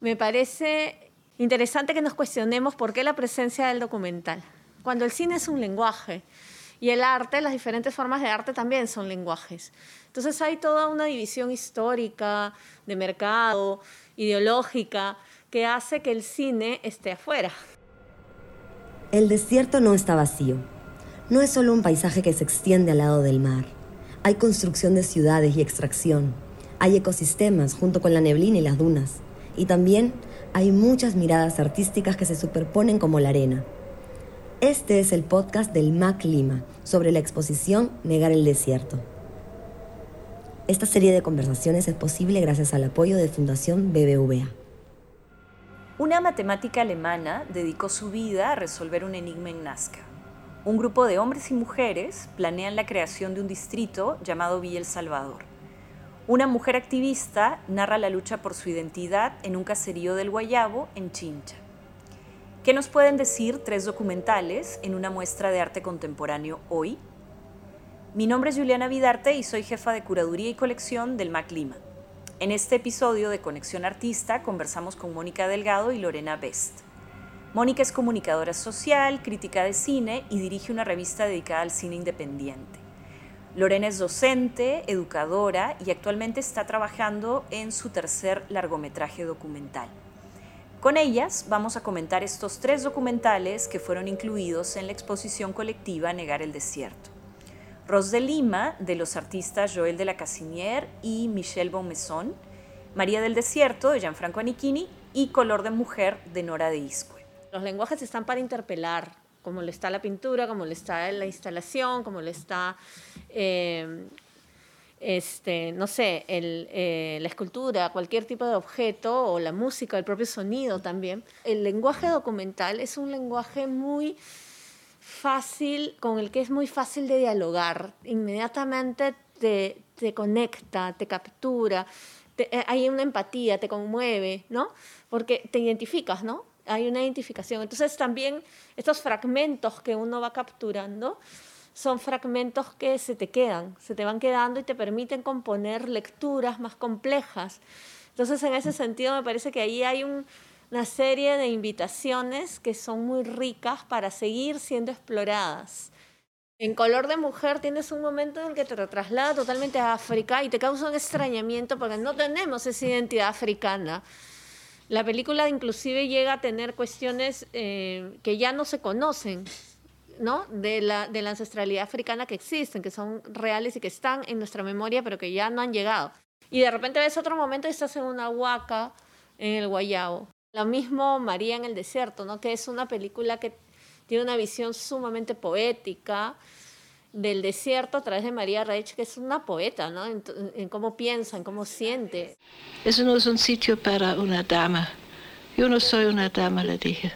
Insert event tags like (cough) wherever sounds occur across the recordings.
Me parece interesante que nos cuestionemos por qué la presencia del documental. Cuando el cine es un lenguaje y el arte, las diferentes formas de arte también son lenguajes. Entonces hay toda una división histórica, de mercado, ideológica, que hace que el cine esté afuera. El desierto no está vacío. No es solo un paisaje que se extiende al lado del mar. Hay construcción de ciudades y extracción. Hay ecosistemas junto con la neblina y las dunas. Y también hay muchas miradas artísticas que se superponen como la arena. Este es el podcast del MAC Lima sobre la exposición Negar el Desierto. Esta serie de conversaciones es posible gracias al apoyo de Fundación BBVA. Una matemática alemana dedicó su vida a resolver un enigma en Nazca. Un grupo de hombres y mujeres planean la creación de un distrito llamado Villa El Salvador. Una mujer activista narra la lucha por su identidad en un caserío del Guayabo, en Chincha. ¿Qué nos pueden decir tres documentales en una muestra de arte contemporáneo hoy? Mi nombre es Juliana Vidarte y soy jefa de curaduría y colección del MAC Lima. En este episodio de Conexión Artista conversamos con Mónica Delgado y Lorena Best. Mónica es comunicadora social, crítica de cine y dirige una revista dedicada al cine independiente. Lorena es docente, educadora y actualmente está trabajando en su tercer largometraje documental. Con ellas vamos a comentar estos tres documentales que fueron incluidos en la exposición colectiva Negar el Desierto. Ros de Lima, de los artistas Joel de la Casinier y Michelle Beaumaison, María del Desierto, de Gianfranco Anichini, y Color de Mujer, de Nora de Iscue. Los lenguajes están para interpelar, como le está la pintura, como le está la instalación, como le está eh, este, no sé, eh, la escultura, cualquier tipo de objeto o la música, el propio sonido también. El lenguaje documental es un lenguaje muy fácil, con el que es muy fácil de dialogar. Inmediatamente te, conecta, te captura, eh, hay una empatía, te conmueve, ¿no? Porque te identificas, ¿no? Hay una identificación. Entonces también estos fragmentos que uno va capturando, son fragmentos que se te quedan, se te van quedando y te permiten componer lecturas más complejas. Entonces, en ese sentido, me parece que ahí hay una serie de invitaciones que son muy ricas para seguir siendo exploradas. En Color de Mujer tienes un momento en el que te traslada totalmente a África y te causa un extrañamiento porque no tenemos esa identidad africana. La película inclusive llega a tener cuestiones eh, que ya no se conocen, ¿no? de, la, de la ancestralidad africana que existen, que son reales y que están en nuestra memoria, pero que ya no han llegado. Y de repente ves otro momento y estás en una huaca en el Guayabo. Lo mismo María en el desierto, ¿no? que es una película que tiene una visión sumamente poética del desierto a través de María Reich, que es una poeta, ¿no? En, en, cómo piensa, en cómo siente. Eso no es un sitio para una dama. Yo no soy una dama, le dije.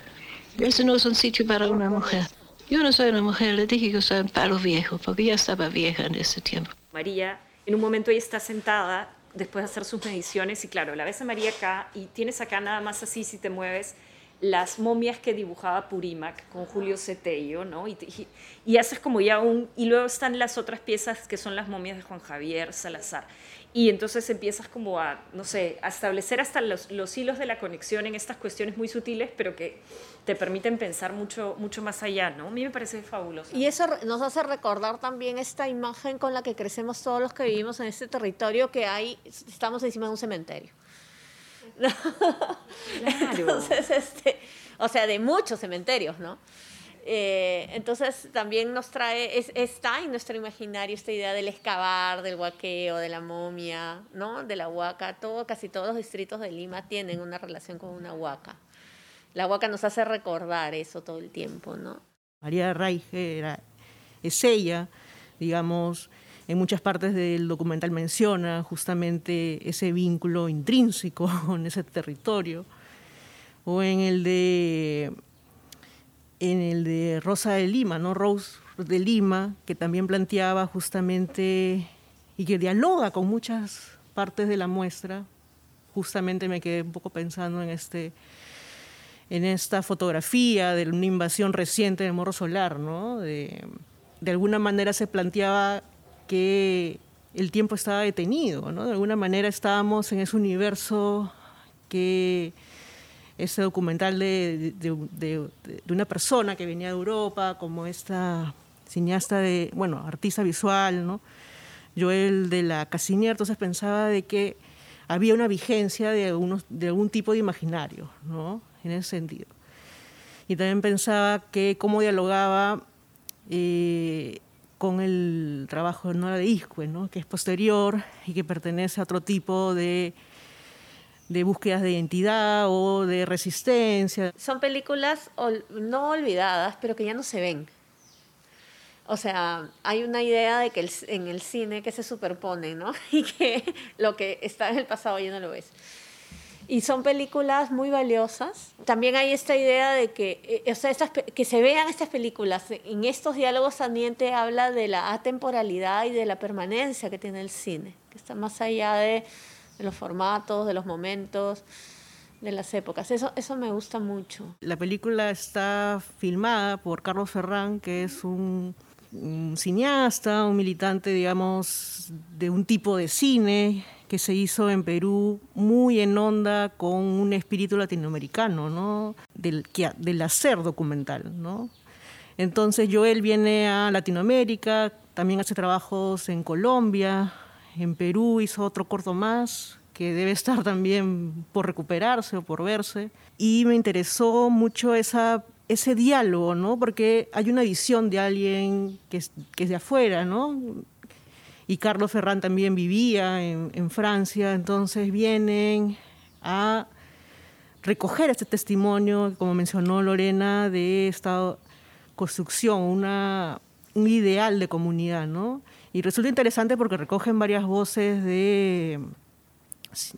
Eso no es un sitio para una mujer. Yo no soy una mujer, le dije que soy un palo viejo, porque ya estaba vieja en ese tiempo. María, en un momento ella está sentada después de hacer sus mediciones y claro, la ves a María acá y tienes acá nada más así si te mueves las momias que dibujaba Purímac con Julio Cetello, ¿no? Y, y, y, haces como ya un... Y luego están las otras piezas que son las momias de Juan Javier Salazar. Y entonces empiezas como a, no sé, a establecer hasta los, los, hilos de la conexión en estas cuestiones muy sutiles, pero que te permiten pensar mucho, mucho más allá, ¿no? A mí me parece fabuloso. Y eso nos hace recordar también esta imagen con la que crecemos todos los que vivimos en este territorio, que hay, estamos encima de un cementerio. (laughs) Claro. Entonces, este, o sea, de muchos cementerios, ¿no? Eh, entonces también nos trae, es, está en nuestro imaginario esta idea del excavar, del huaqueo, de la momia, ¿no? De la huaca. Todo, casi todos los distritos de Lima tienen una relación con una huaca. La huaca nos hace recordar eso todo el tiempo, ¿no? María Raige era, es ella, digamos, en muchas partes del documental menciona justamente ese vínculo intrínseco (laughs) con ese territorio. O en el de en el de Rosa de Lima, ¿no? Rose de Lima, que también planteaba justamente y que dialoga con muchas partes de la muestra. Justamente me quedé un poco pensando en, este, en esta fotografía de una invasión reciente del Morro Solar, ¿no? De, de alguna manera se planteaba que el tiempo estaba detenido. De alguna manera estábamos en ese universo que ese documental de, de, una persona que venía de Europa, como esta cineasta de, bueno, artista visual, ¿no? Joel de la Casinier, entonces pensaba de que había una vigencia de, unos, de algún tipo de imaginario, ¿no? En ese sentido. Y también pensaba que cómo dialogaba eh, con el trabajo de Nora de Iscue, ¿no? que es posterior y que pertenece a otro tipo de de búsquedas de identidad o de resistencia. Son películas no olvidadas, pero que ya no se ven. O sea, hay una idea de que en el cine que se superpone, ¿no? (laughs) Y que lo que está en el pasado ya no lo ves. Y son películas muy valiosas. También hay esta idea de que, eh, o sea, que se vean estas películas. En estos diálogos también te habla de la atemporalidad y de la permanencia que tiene el cine, que está más allá de de los formatos, de los momentos, de las épocas. Eso, eso me gusta mucho. La película está filmada por Carlos Ferrán, que es un, cineasta, un militante, digamos, de un tipo de cine que se hizo en Perú muy en onda con un espíritu latinoamericano, ¿no? Del, del hacer documental, ¿no? Entonces Joel viene a Latinoamérica, también hace trabajos en Colombia, en Perú hizo otro corto más que debe estar también por recuperarse o por verse. Y me interesó mucho esa, ese diálogo, ¿no? Porque hay una visión de alguien que es, que es de afuera, ¿no? Y Carlos Ferrán también vivía en, Francia, entonces vienen a recoger este testimonio, como mencionó Lorena, de esta construcción, un ideal de comunidad, ¿no? Y resulta interesante porque recogen varias voces de,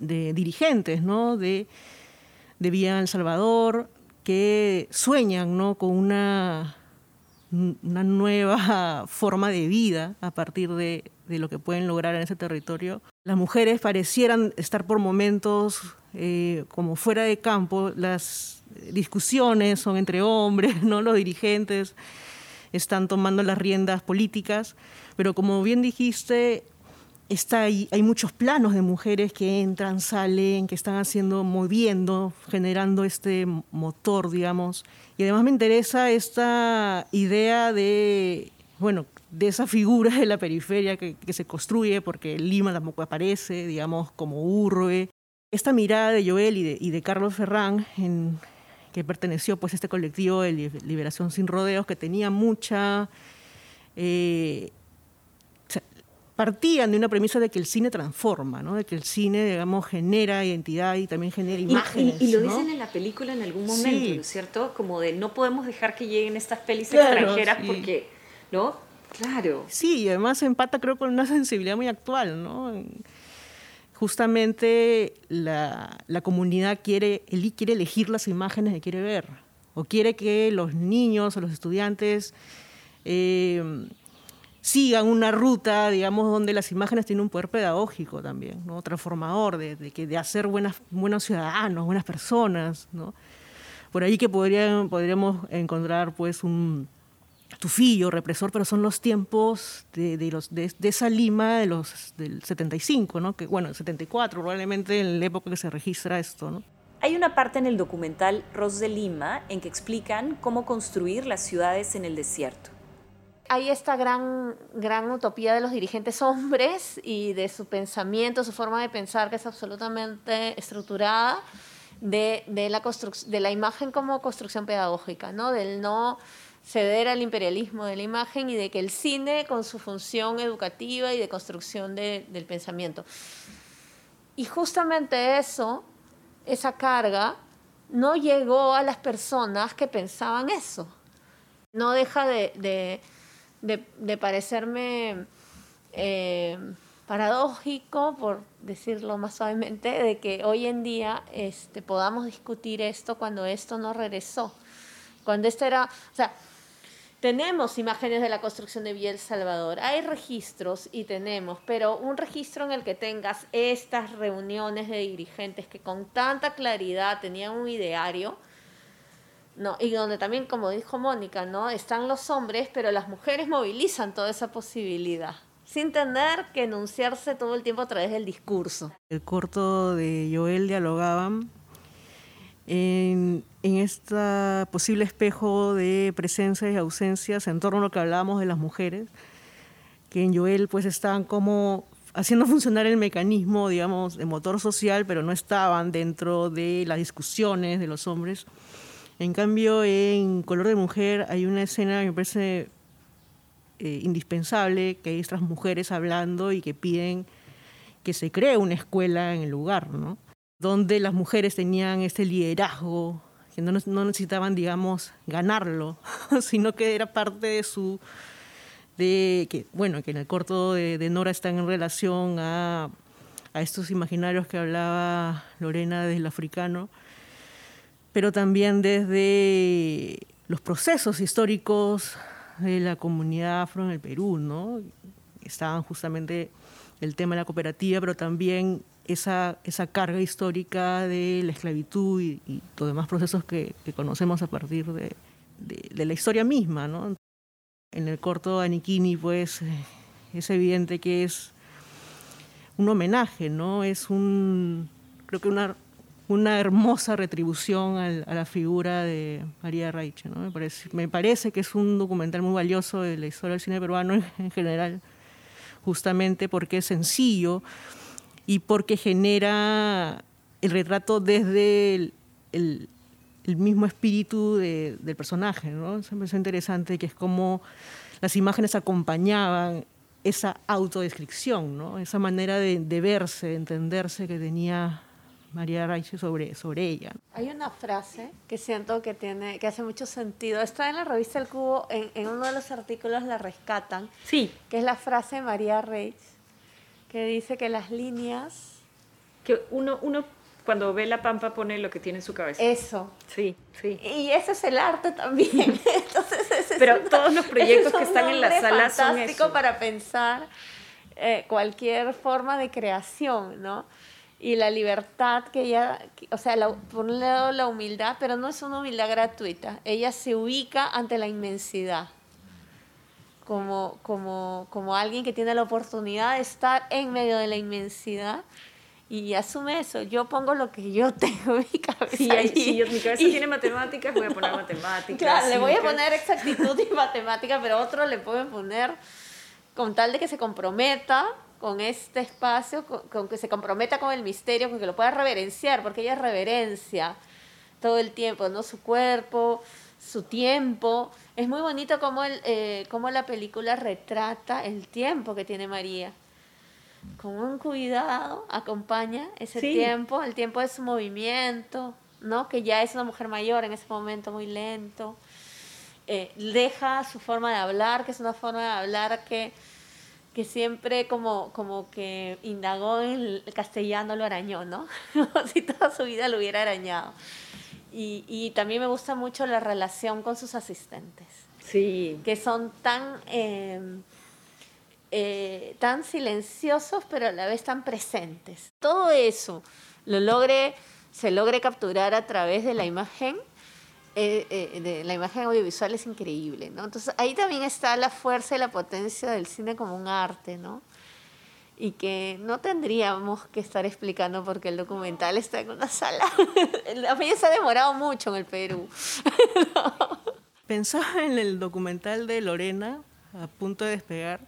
dirigentes ¿no? de, de Vía El Salvador que sueñan ¿no? con una, una nueva (laughs) forma de vida a partir de, de, lo que pueden lograr en ese territorio. Las mujeres parecieran estar por momentos eh, como fuera de campo, las discusiones son entre hombres, (laughs) ¿no? los dirigentes están tomando las riendas políticas, pero como bien dijiste, está ahí, hay muchos planos de mujeres que entran, salen, que están haciendo, moviendo, generando este motor, digamos. Y además me interesa esta idea de, bueno, de esa figura de la periferia que, se construye, porque Lima tampoco aparece, digamos, como urbe. Esta mirada de Joel y de, y de Carlos Ferrán en, que perteneció pues a este colectivo de Liberación Sin Rodeos, que tenía mucha... Eh, partían de una premisa de que el cine transforma, ¿no? de que el cine, digamos, genera identidad y también genera imágenes. Y, lo dicen en la película en algún momento, ¿no es cierto? Como de no podemos dejar que lleguen estas pelis extranjeras porque, ¿no? Claro. Sí, y además empata creo con una sensibilidad muy actual, ¿no? justamente la, comunidad quiere, quiere elegir las imágenes que quiere ver, o quiere que los niños o los estudiantes eh, sigan una ruta, digamos, donde las imágenes tienen un poder pedagógico también, ¿no? transformador, de, que, de hacer buenas, buenos ciudadanos, buenas personas. ¿no? Por ahí que podríamos encontrar pues un tufillo, represor, pero son los tiempos de, de, los, de, esa Lima de los, del 75, ¿no? que, bueno, el 74 probablemente en la época que se registra esto. ¿no? Hay una parte en el documental Ros de Lima en que explican cómo construir las ciudades en el desierto. Hay esta gran, gran utopía de los dirigentes hombres y de su pensamiento, su forma de pensar que es absolutamente estructurada, de, de la, de la imagen como construcción pedagógica, ¿no? del no ceder al imperialismo de la imagen y de que el cine con su función educativa y de construcción del pensamiento. Y justamente eso, esa carga, no llegó a las personas que pensaban eso. No deja de, parecerme eh, paradójico, por decirlo más suavemente, de que hoy en día este, podamos discutir esto cuando esto no regresó. Cuando esto era, o sea, tenemos imágenes de la construcción de Villa El Salvador, hay registros y tenemos, pero un registro en el que tengas estas reuniones de dirigentes que con tanta claridad tenían un ideario, no, y donde también, como dijo Mónica, ¿no? están los hombres, pero las mujeres movilizan toda esa posibilidad, sin tener que enunciarse todo el tiempo a través del discurso. El corto de Joel dialogaban en en, este posible espejo de presencias y ausencias en torno a lo que hablábamos de las mujeres, que en Joel pues estaban como haciendo funcionar el mecanismo, digamos, de motor social, pero no estaban dentro de las discusiones de los hombres. En cambio, en Color de Mujer hay una escena que me parece eh, indispensable, que hay estas mujeres hablando y que piden que se cree una escuela en el lugar, ¿no? donde las mujeres tenían este liderazgo, que no, necesitaban, digamos, ganarlo, (laughs) sino que era parte de su de que, bueno, que en el corto de, Nora están en relación a, a, estos imaginarios que hablaba Lorena desde el africano, pero también desde los procesos históricos de la comunidad afro en el Perú, ¿no? Estaban justamente el tema de la cooperativa, pero también esa, esa carga histórica de la esclavitud y, y los demás procesos que, que, conocemos a partir de, de, de la historia misma, ¿no? en el corto Aniquini, pues eh, es evidente que es un homenaje, ¿no? Es un, creo que una, una hermosa retribución al, a la figura de María Raiche, ¿no? Me parece, me parece que es un documental muy valioso de la historia del cine peruano en, en general, justamente porque es sencillo y porque genera el retrato desde el, el, el mismo espíritu de, del personaje, ¿no? Eso me parece interesante, que es como las imágenes acompañaban esa autodescripción, ¿no? Esa manera de, de verse, de entenderse que tenía María Raiche sobre, sobre ella. Hay una frase que siento que, tiene, que hace mucho sentido. Está en la revista El Cubo, en, en uno de los artículos la rescatan. Sí. Que es la frase de María Reich, que dice que las líneas... Que uno, uno cuando ve la pampa pone lo que tiene en su cabeza. Eso. Sí, sí. Y ese es el arte también. (laughs) Entonces, ese Pero es una, todos los (laughs) proyectos que están en la sala son fantástico eso. para pensar eh, cualquier forma de creación, ¿no? Y la libertad que ella, o sea, la, por un lado la humildad, pero no es una humildad gratuita. Ella se ubica ante la inmensidad. Como, como, como alguien que tiene la oportunidad de estar en medio de la inmensidad y asume eso. Yo pongo lo que yo (laughs) tengo en mi cabeza. Sí, ahí, si yo- mi cabeza Y- tiene matemáticas, voy a poner matemáticas. Claro, le voy a sí, poner exactitud y matemática, pero otro le pueden poner con tal de que se comprometa con este espacio, con, con que se comprometa con el misterio, con que lo pueda reverenciar, porque ella reverencia todo el tiempo, ¿no? Su cuerpo, su tiempo. Es muy bonito cómo, el, eh, cómo la película retrata el tiempo que tiene María. Con un cuidado acompaña ese Sí. tiempo, el tiempo de su movimiento, ¿no? Que ya es una mujer mayor en ese momento muy lento. Eh, deja su forma de hablar, que es una forma de hablar que, que siempre como, como que indagó en el castellano, lo arañó, ¿no? Como (laughs) si toda su vida lo hubiera arañado. Y, y también me gusta mucho la relación con sus asistentes, Sí. que son tan, eh, eh, tan silenciosos, pero a la vez tan presentes. Todo eso lo logre, se logre capturar a través de la imagen eh, eh, la imagen audiovisual es increíble, ¿no? Entonces ahí también está la fuerza y la potencia del cine como un arte, ¿no? Y que no tendríamos que estar explicando porque el documental está en una sala. (laughs) A mí se ha demorado mucho en el Perú. (laughs) Pensaba en el documental de Lorena, a punto de despegar,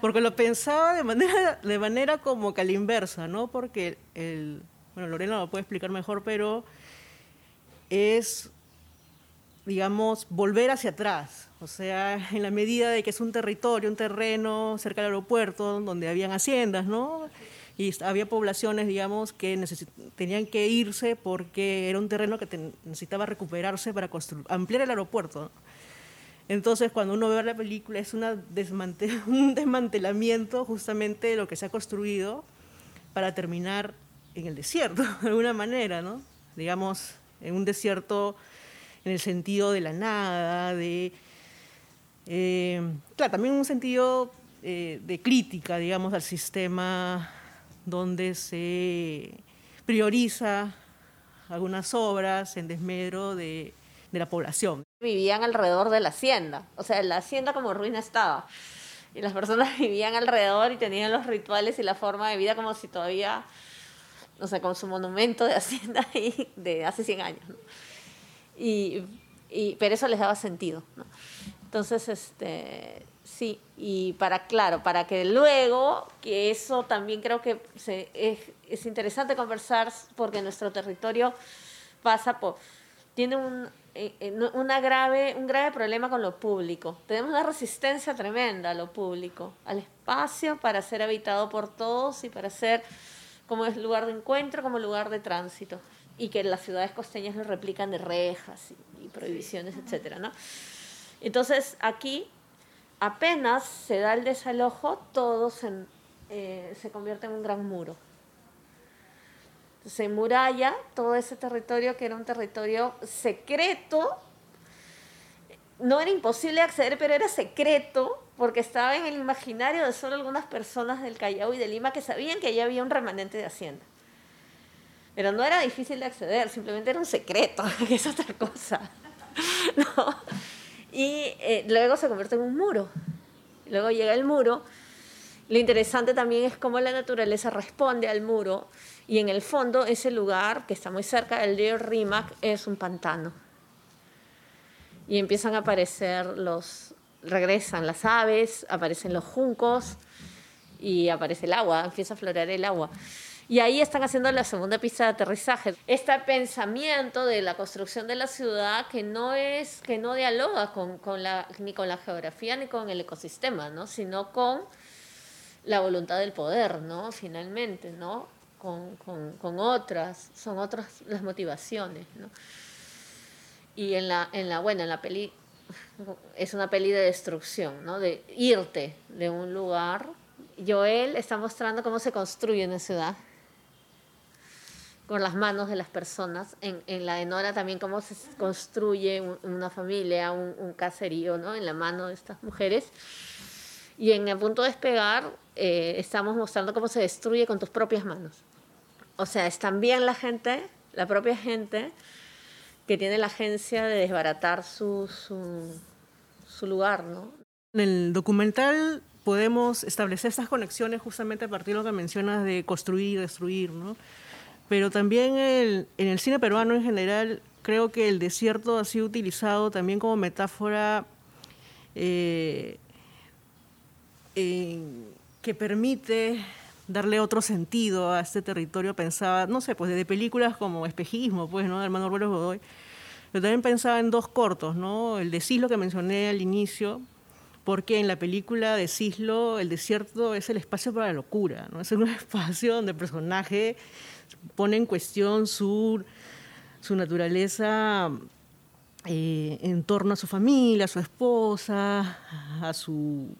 porque lo pensaba de manera, de manera como que a la inversa, ¿no? Porque el, bueno, Lorena lo puede explicar mejor, pero es, digamos, volver hacia atrás. O sea, en la medida de que es un territorio, un terreno cerca del aeropuerto, donde habían haciendas, ¿no? Y había poblaciones, digamos, que tenían que irse porque era un terreno que necesitaba recuperarse para ampliar el aeropuerto. Entonces, cuando uno ve la película, es una desmante- (laughs) un desmantelamiento justamente de lo que se ha construido para terminar en el desierto, (laughs) de alguna manera, ¿no? Digamos, en un desierto en el sentido de la nada, de... eh, claro, también un sentido eh, de crítica, digamos, al sistema donde se prioriza algunas obras en desmedro de, de la población. Vivían alrededor de la hacienda. O sea, la hacienda como ruina estaba. Y las personas (laughs) vivían alrededor y tenían los rituales y la forma de vida como si todavía, o sea, con su monumento de hacienda ahí de hace 100 años. ¿no? Y, y, pero eso les daba sentido. ¿no? Entonces, este, sí, y para, claro, para que luego, que eso también creo que se, es, es interesante conversar porque nuestro territorio pasa por, tiene un, eh, eh, una grave, un grave problema con lo público. Tenemos una resistencia tremenda a lo público, al espacio para ser habitado por todos y para ser como es lugar de encuentro, como lugar de tránsito. Y que las ciudades costeñas lo replican de rejas y, prohibiciones, etc. ¿no? Entonces, aquí apenas se da el desalojo, todo se, eh, se convierte en un gran muro. Se muralla todo ese territorio que era un territorio secreto. No era imposible acceder, pero era secreto porque estaba en el imaginario de solo algunas personas del Callao y de Lima que sabían que allá había un remanente de hacienda. Pero no era difícil de acceder, simplemente era un secreto, (laughs) que es otra cosa. (laughs) ¿No? Y eh, luego se convierte en un muro. Luego llega el muro. Lo interesante también es cómo la naturaleza responde al muro. Y en el fondo, ese lugar que está muy cerca del río Rímac es un pantano. Y empiezan a aparecer los. regresan las aves, aparecen los juncos y aparece el agua, empieza a florear el agua. Y ahí están haciendo la segunda pista de aterrizaje. Este pensamiento de la construcción de la ciudad que no es, que no dialoga con, con la, ni con la geografía ni con el ecosistema, ¿no? sino con la voluntad del poder, ¿no? Finalmente, ¿no? Con, con, con otras, son otras las motivaciones, ¿no? Y en la, en la, bueno, en la peli, es una peli de destrucción, ¿no? De irte de un lugar. Joel está mostrando cómo se construye una ciudad con las manos de las personas. En, en la de Nora también cómo se construye una familia, un, caserío, ¿no? En la mano de estas mujeres. Y en el punto de despegar eh, estamos mostrando cómo se destruye con tus propias manos. O sea, es también la gente, la propia gente, que tiene la agencia de desbaratar su, su, su lugar, ¿no? En el documental podemos establecer estas conexiones justamente a partir de lo que mencionas de construir, destruir, ¿no? Pero también en el cine peruano en general creo que el desierto ha sido utilizado también como metáfora eh, que permite darle otro sentido a este territorio. Pensaba, no sé, pues de películas como Espejismo, pues, ¿no? De Hermano Godoy. Pero también pensaba en dos cortos, ¿no? El de Cislo que mencioné al inicio, porque en la película de Cislo el desierto es el espacio para la locura, ¿no? Es un (laughs) espacio donde el personaje pone en cuestión su, su naturaleza eh, en torno a su familia, a su esposa, a su...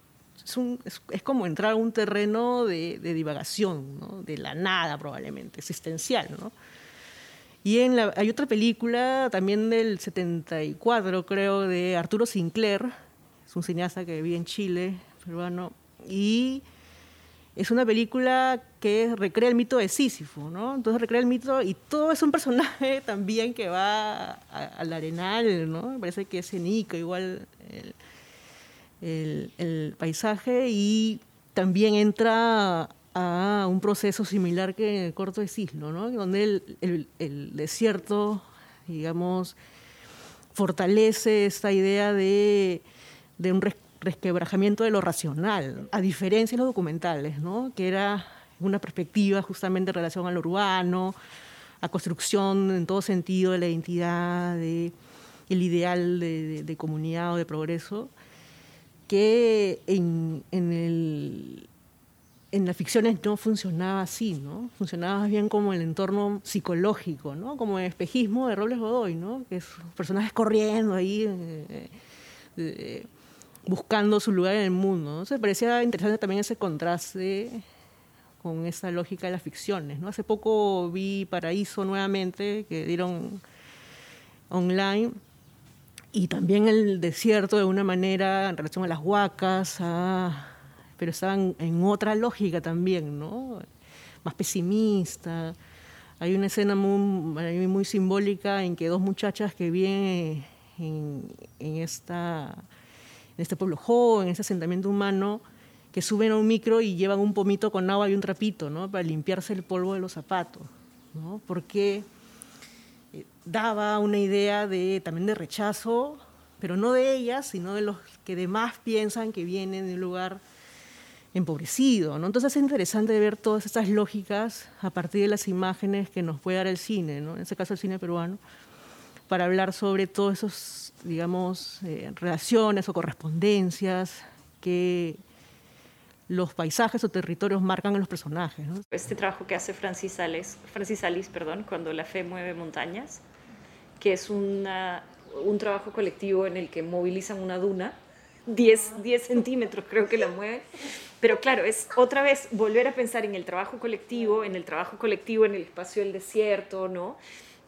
Es, como entrar a un terreno de, de divagación, de la nada probablemente, existencial. ¿no? Y hay otra película también del 74, creo, de Arturo Sinclair, es un cineasta que vive en Chile, peruano, y es una película que recrea el mito de Sísifo, ¿no? Entonces recrea el mito y todo es un personaje (laughs) también que va al arenal, ¿no? Me parece que es Nico igual el, el, paisaje y también entra a un proceso similar que en el corto de Cislo, ¿no? Donde el, el desierto, digamos, fortalece esta idea de, de un resquebrajamiento de lo racional, a diferencia de los documentales, ¿no? que era una perspectiva justamente en relación al urbano, a construcción en todo sentido de la identidad, de el ideal de, comunidad o de progreso, que en, en, el, en las ficciones no funcionaba así, ¿no? Funcionaba más bien como el entorno psicológico, ¿no? Como el espejismo de Robles Godoy, ¿no? Que es personajes corriendo ahí, eh, eh, buscando su lugar en el mundo. ¿no? Se parecía interesante también ese contraste con esa lógica de las ficciones. ¿no? Hace poco vi Paraíso nuevamente, que dieron online, y también el desierto de una manera en relación a las huacas, pero estaban en otra lógica también, ¿no? más pesimista. Hay una escena muy, muy simbólica en que dos muchachas que vienen en, en esta en este pueblo joven, en ese asentamiento humano, que suben a un micro y llevan un pomito con agua y un trapito, ¿no? Para limpiarse el polvo de los zapatos, ¿no? Porque eh, daba una idea de, también de rechazo, pero no de ellas, sino de los que demás piensan que vienen de un lugar empobrecido. ¿no? Entonces es interesante ver todas estas lógicas a partir de las imágenes que nos puede dar el cine, ¿no? en este caso el cine peruano, para hablar sobre todos esos, digamos, eh, relaciones o correspondencias que los paisajes o territorios marcan a los personajes. Este trabajo que hace Francis Sales, Francis Salis, perdón, cuando la fe mueve montañas, que es una, un trabajo colectivo en el que movilizan una duna, 10, 10 centímetros creo que la mueven, pero claro, es otra vez volver a pensar en el trabajo colectivo, en el trabajo colectivo en el espacio del desierto, ¿no?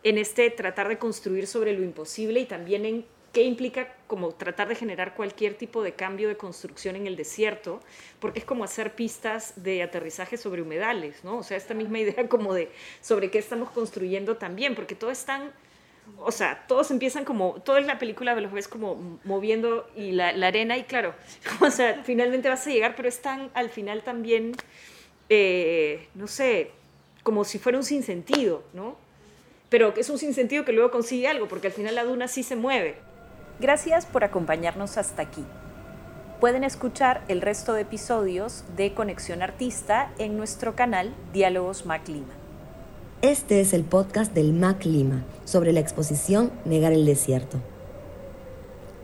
En este tratar de construir sobre lo imposible y también en qué implica como tratar de generar cualquier tipo de cambio de construcción en el desierto, porque es como hacer pistas de aterrizaje sobre humedales, ¿no? O sea, esta misma idea (laughs) como de sobre qué estamos construyendo también, porque todo es tan, o sea, todos empiezan como, toda la película los ves como moviendo y la, arena y claro, (laughs) o sea, finalmente vas a llegar, pero es tan, al final también, eh, no sé, como si fuera un sinsentido, ¿no? Pero es un sinsentido que luego consigue algo, porque al final la duna sí se mueve. Gracias por acompañarnos hasta aquí. Pueden escuchar el resto de episodios de Conexión Artista en nuestro canal Diálogos Mac Lima. Este es el podcast del Mac Lima sobre la exposición Negar el Desierto.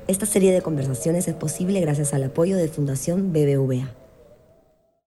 Esta serie de conversaciones es posible gracias al apoyo de Fundación BBVA.